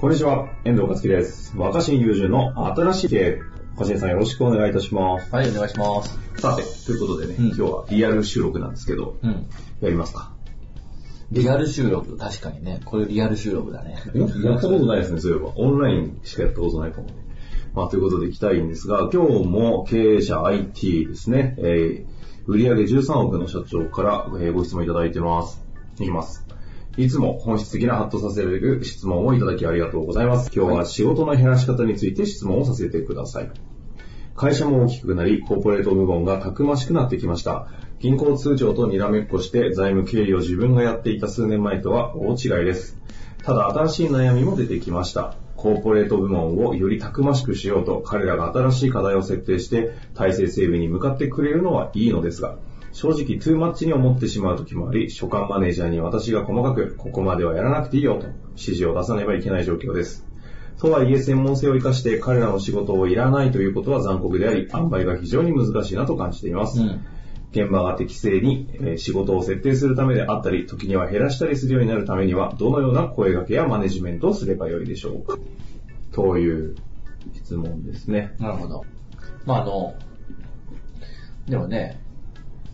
こんにちは、遠藤和樹です。若新友人の新しい経営。若新さんよろしくお願いいたします。はい、お願いします。さて、ということでね、うん今日はリアル収録なんですけど、うん。やりますか？リアル収録、確かにね。これリアル収録だね。やったことないですね、そういえば。オンラインしかやったことないかもね。まあ、ということで行きたいんですが、今日も経営者 IT ですね、えー、売上13億の社長から、えーご質問いただいてます。いきます。いつも本質的なハッとさせられる質問をいただきありがとうございます。今日は仕事の減らし方について質問をさせてください。会社も大きくなり、コーポレート部門がたくましくなってきました。銀行通帳とにらめっこして財務経理を自分がやっていた数年前とは大違いです。ただ新しい悩みも出てきました。コーポレート部門をよりたくましくしようと彼らが新しい課題を設定して体制整備に向かってくれるのはいいのですが、正直トゥーマッチに思ってしまう時もあり、所管マネージャーに私が細かくここまではやらなくていいよと指示を出さねばいけない状況です。とはいえ専門性を生かして彼らの仕事をいらないということは残酷であり、塩梅が非常に難しいなと感じています。うん。現場が適正にえー仕事を設定するためであったり、時には減らしたりするようになるためには、どのような声掛けやマネジメントをすればよいでしょうかという質問ですね。なるほど。まあ、あの、でもね、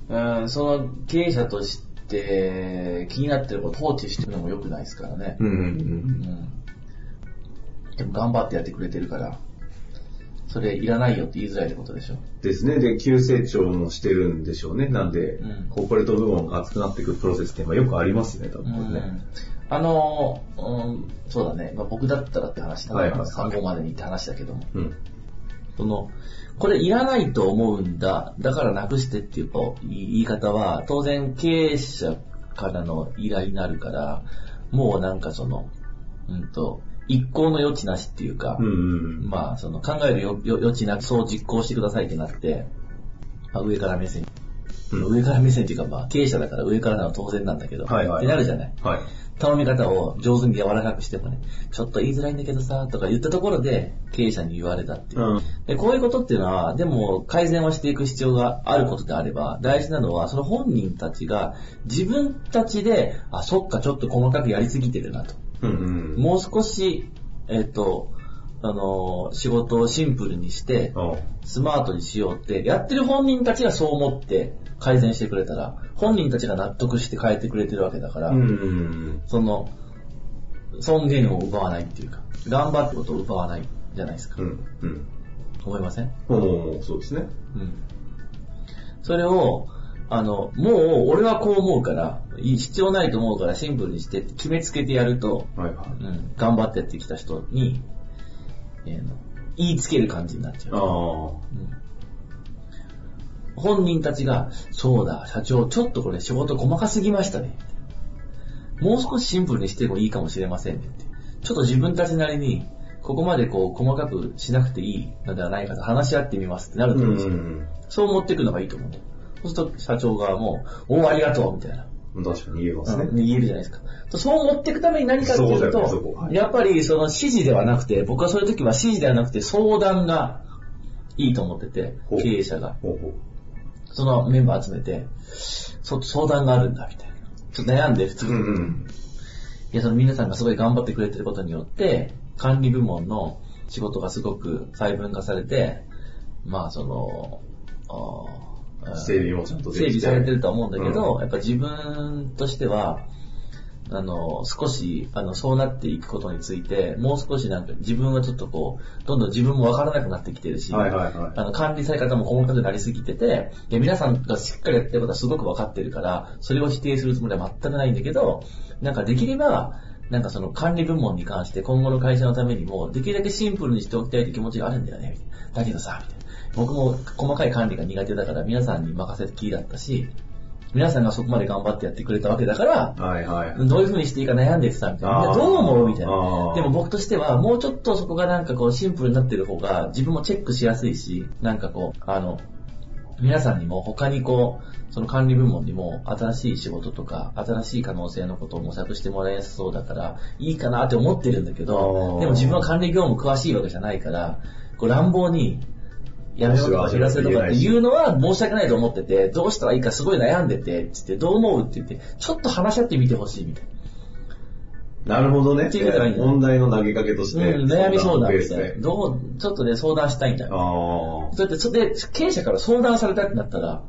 うん、その経営者として気になってることを放置してるのも良くないですからね。うんうんう。うんん。でも頑張ってやってくれてるから、それいらないよって言いづらいってことでしょ。ですね。で、急成長もしてるんでしょうね。なんで、うんコーポレート部門が熱くなっていくプロセスってまあよくありますね、多分ね。あの、うん、そうだね、まあ、僕だったらって話だな、はいはいはい参考までにって話だけども、うん。その、これいらないと思うんだ、だからなくしてっていうと言い方は、当然経営者からの依頼になるから、もうなんかその、うんと、一向の余地なしっていうか、うんうんうん。まあ、その考える余地なくそう実行してくださいってなって、まあ、上から目線、うん上から目線っていうか、まあ、経営者だから上からなのは当然なんだけど、はいはいってなるじゃない。はい。頼み方を上手に柔らかくしてもね、ちょっと言いづらいんだけどさ、とか言ったところで経営者に言われたっていう。うん。でこういうことっていうのは、でも改善をしていく必要があることであれば、大事なのは、その本人たちが自分たちで、あ、そっか、ちょっと細かくやりすぎてるなと。うんうん。もう少し、えっ、と、あのー仕事をシンプルにして、あスマートにしようって、やってる本人たちがそう思って改善してくれたら、本人たちが納得して変えてくれてるわけだから、その、尊厳を奪わないっていうか、頑張ってことを奪わないじゃないですか。うん。思いません？もうもうもうそうですね。うん。それを、あの、もう俺はこう思うから、いい必要ないと思うからシンプルにして決めつけてやると、はいはい。うん、頑張ってやってきた人に、えーの言いつける感じになっちゃう。うん本人たちが、そうだ、社長、ちょっとこれ仕事細かすぎましたね。もう少しシンプルにしてもいいかもしれませんねって。ちょっと自分たちなりに、ここまでこう細かくしなくていいのではないかと話し合ってみますってなると思うんですよ。ん。そう持っていくのがいいと思う。そうすると社長側も、おお、ありがとうみたいな。確かに言えますね。うん言えるじゃないですか。そう持っていくために何かっていうそうねやっぱりその指示ではなくて、僕はそういう時は指示ではなくて相談がいいと思ってて経営者が。ほうほう。そのメンバー集めて、そ相談があるんだ、みたいな。ちょっと悩んでる、普通に。うんうん。いや、その皆さんがすごい頑張ってくれてることによって、管理部門の仕事がすごく細分化されて、まあ、その、整備もちゃんと整備されて。るとは思うん。だけど、うんやっぱ自分としては、あの、少し、あの、そうなっていくことについて、もう少しなんか自分はちょっとこう、どんどん自分もわからなくなってきてるし、はいはいはい。あの、管理され方も細かくなりすぎてて、で皆さんがしっかりやってることはすごく分かってるから、それを否定するつもりは全くないんだけど、なんかできれば、なんかその管理部門に関して今後の会社のためにも、できるだけシンプルにしておきたいって気持ちがあるんだよね。だけどさ、みたいな。僕も細かい管理が苦手だから皆さんに任せてきりだったし、皆さんがそこまで頑張ってやってくれたわけだから、はいはい。どういう風にしていいか悩んでたみたいな。どう思うみたいあな。ーでも僕としては、もうちょっとそこがなんかこうシンプルになってる方が自分もチェックしやすいし、なんかこう、あの、皆さんにも他にこう、その管理部門にも新しい仕事とか、新しい可能性のことを模索してもらいやすそうだから、いいかなって思ってるんだけあど、ーでも自分は管理業務詳しいわけじゃないから、こう乱暴に、やめろとか減らせとかっていうのは申し訳ないと思ってて、どうしたらいいかすごい悩んでて、つって、どう思うって言って、ちょっと話し合ってみてほしいみたいな。なるほどね。っていうことがい問題の投げかけとして。うん、悩み相談でみたいな。。どう、ちょっとね、相談したいんだよ。あだって、それで、経営者から相談されたってなったら、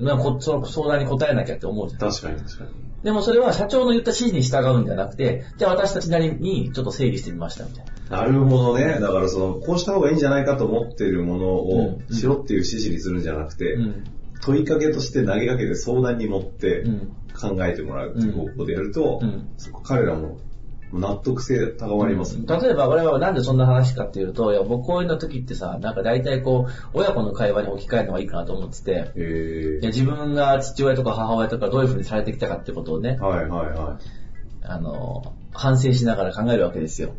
なんかこその相談に答えなきゃって思うじゃあ。ん。確かに確かに。でもそれは社長の言った指示に従うんじゃなくて、じゃあ私たちなりにちょっと整理してみましたみたいな。なるほどね。だからその、こうした方がいいんじゃないかと思っているものをうんしろっていう指示にするんじゃなくて、うん。問いかけとして投げかけて相談に乗ってうん。考えてもらうっていう方向でやると、彼らも納得性高まりますね。例えば我々はなんでそんな話かっていうと、いや僕こういうの時ってさ、なんか大体こう、親子の会話に置き換えるのがいいかなと思ってて、へいや自分が父親とか母親とかどういう風にされてきたかってことをねー、はいはいはあの、反省しながら考えるわけですよ。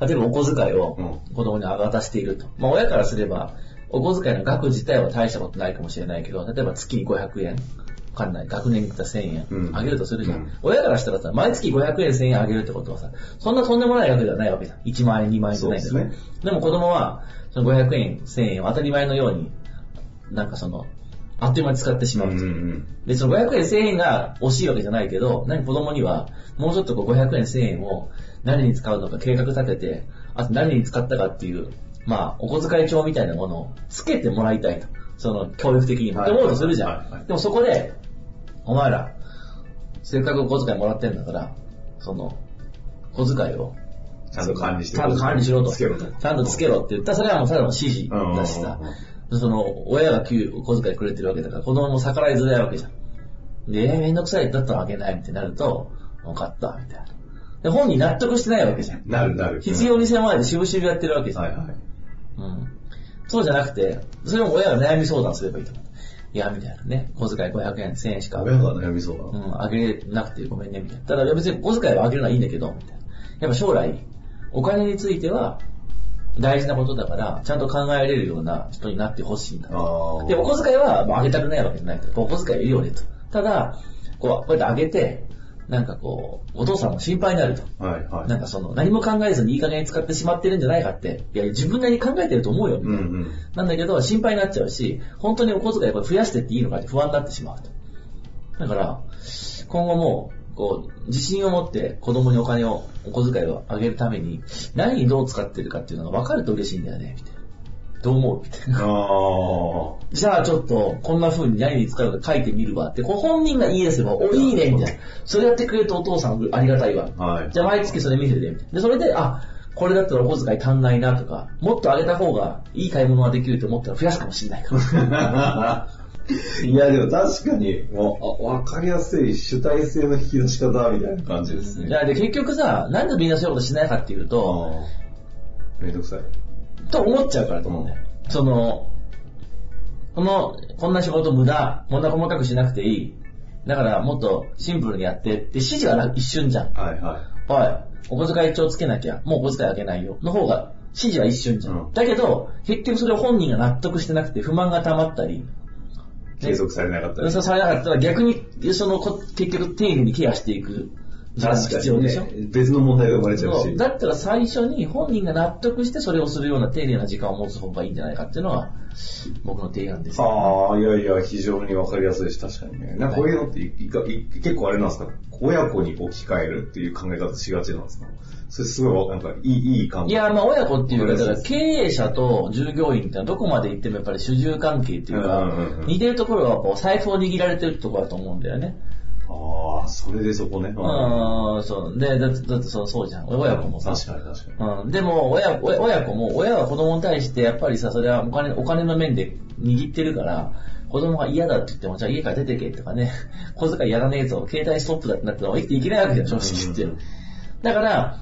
例えばお小遣いをう子供に渡していると。まあ親からすれば、お小遣いの額自体は大したことないかもしれないけど、例えば月に500円、わかんない。学年に行ったら1000円、うんあげるとするじゃん,、うん親からしたらさ、毎月500円1000円あげるってことはさ、そんなとんでもない額ではないわけじゃん。1万円、2万円じゃないんだよそうですでも子供は、その500円、1000円を当たり前のように、なんかその、あっという間に使ってしい。まうと。うんうんで、その500円1000円が惜しいわけじゃないけど、何子供には、もうちょっとこう500円1000円を何に使うのか計画立てて、あと何に使ったかっていう、まあ、お小遣い帳みたいなものをつけてもらいたいと。その、教育的にって思うとするじゃん。はいはいでもそこで、お前ら、せっかくお小遣いもらってんだから、その、小遣いを、ちゃんと管理してちゃんと管理しろと。つけろとちゃんとつけろって言ったら、それはもうただの指示だしさ。その、親が給お小遣いくれてるわけだから、子供も逆らいづらいわけじゃん。で、えーめんどくさい、だったらあげないってなると、分かった、みたいな。で、本人納得してないわけじゃん。なるなる。必要に迫られて渋々やってるわけじゃん。はいはい。うん。そうじゃなくて、それも親が悩み相談すればいいと思う。いや、みたいなね。小遣い500円、1000円しか。親が悩みそうだな。うん、あげなくてごめんね、みたいな。ただ、別に小遣いはあげるのはいいんだけど、みたいな。やっぱ将来、お金については大事なことだから、ちゃんと考えれるような人になってほしいんだで、お小遣いは、まあ、あげたくないわけじゃないから、お小遣いはいいよねと。ただ、こう、こうやってあげて、なんかこう、お父さんも心配になると。はいはい。なんかその、何も考えずにいい加減に使ってしまってるんじゃないかって。いや、自分なりに考えてると思うよ、みたいな。うんうん。なんだけど、心配になっちゃうし、本当にお小遣いを増やしてっていいのかって不安になってしまうと。だから、今後も、こう、自信を持って子供にお金を、お小遣いをあげるために、何にどう使ってるかっていうのが分かると嬉しいんだよね、みたいな。どう思う？みたいな。あじゃあちょっと、こんな風に何に使うか書いてみるわって、こう本人がいいですよ。お、いいね、みたいな。それやってくれるとお父さんありがたいわ。あ。はい。じゃあ毎月それ見せて、みたいな。で、それで、あ、これだったらお小遣い足んないなとか、もっとあげた方がいい買い物ができると思ったら増やすかもしれないから。いや、でも確かに、もう、あわかりやすい主体性の引き出し方みたいな感じですね。いや、で、結局さ、なんでみんなそういうことしないかっていうと。めんどくさい。と思っちゃうからと思うんだよ。その、この、こんな仕事無駄、こんな細かくしなくていい。だからもっとシンプルにやってって指示はな一瞬じゃん。はいはおい、お小遣い帳つけなきゃ、もうお小遣いあげないよ。の方が、指示は一瞬じゃん。うんだけど、結局それを本人が納得してなくて不満が溜まったり、い。継続されなかったり。そうされなかったら逆に、そのこ、結局丁寧にケアしていく確か必要でしょ。にね。別の問題が生まれちゃうし。だったら最初に本人が納得してそれをするような丁寧な時間を持つ方がいいんじゃないかっていうのは僕の提案です。ああ、いやいや、非常にわかりやすいし、確かにね。なんかこういうのっていいかい結構あれなんですか？親子に置き換えるっていう考え方しがちなんですか？それすごいわ、なんかいい、いい感いや、まあ親子っていうか、だから経営者と従業員ってのはどこまで行ってもやっぱり主従関係っていううんうんかう、ん似てるところはこう財布を握られてるところだと思うんだよね。ああ、それでそこね。うん、そう。で、だって、だってそうそうじゃん。親子もさ。確かに確かに。うん、でも親、親親子も、親は子供に対して、やっぱりさ、それはお金、お金の面で握ってるから、子供が嫌だって言っても、じゃあ家から出てけとかね、小遣いやらねえぞ、携帯ストップだってなったら生きていけないわけじゃん、正直言ってうん。だから、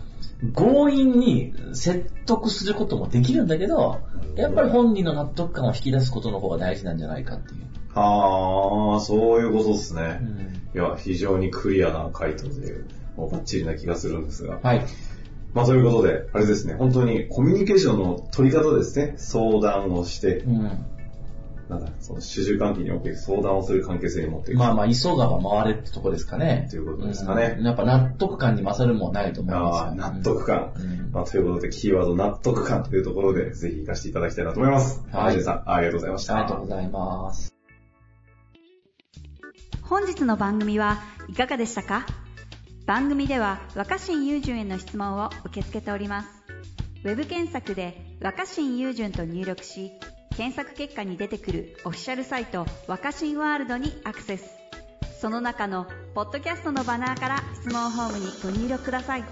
強引に説得することもできるんだけど、やっぱり本人の納得感を引き出すことの方が大事なんじゃないかっていう。ああ、そういうことですね。うんいや、非常にクリアな回答で、もうバッチリな気がするんですが。はい。まあ、ということで、あれですね、本当にコミュニケーションの取り方ですね。相談をしてう、ん。なんだ、その主従関係における相談をする関係性に持っていく。まあまあ、急がば回れってとこですかね。ということですかねうんやっぱ納得感に勝るもんないと思いますよ。ああ、納得感。うんまあ、ということで、キーワード納得感というところで、ぜひ活かしていただきたいなと思います。はいさん、ありがとうございました。ありがとうございます。本日の番組はいかがでしたか？番組では若新雄純への質問を受け付けております。ウェブ検索で若新雄純と入力し検索結果に出てくるオフィシャルサイト若新ワールドにアクセス。その中のポッドキャストのバナーから質問ホームにご入力ください。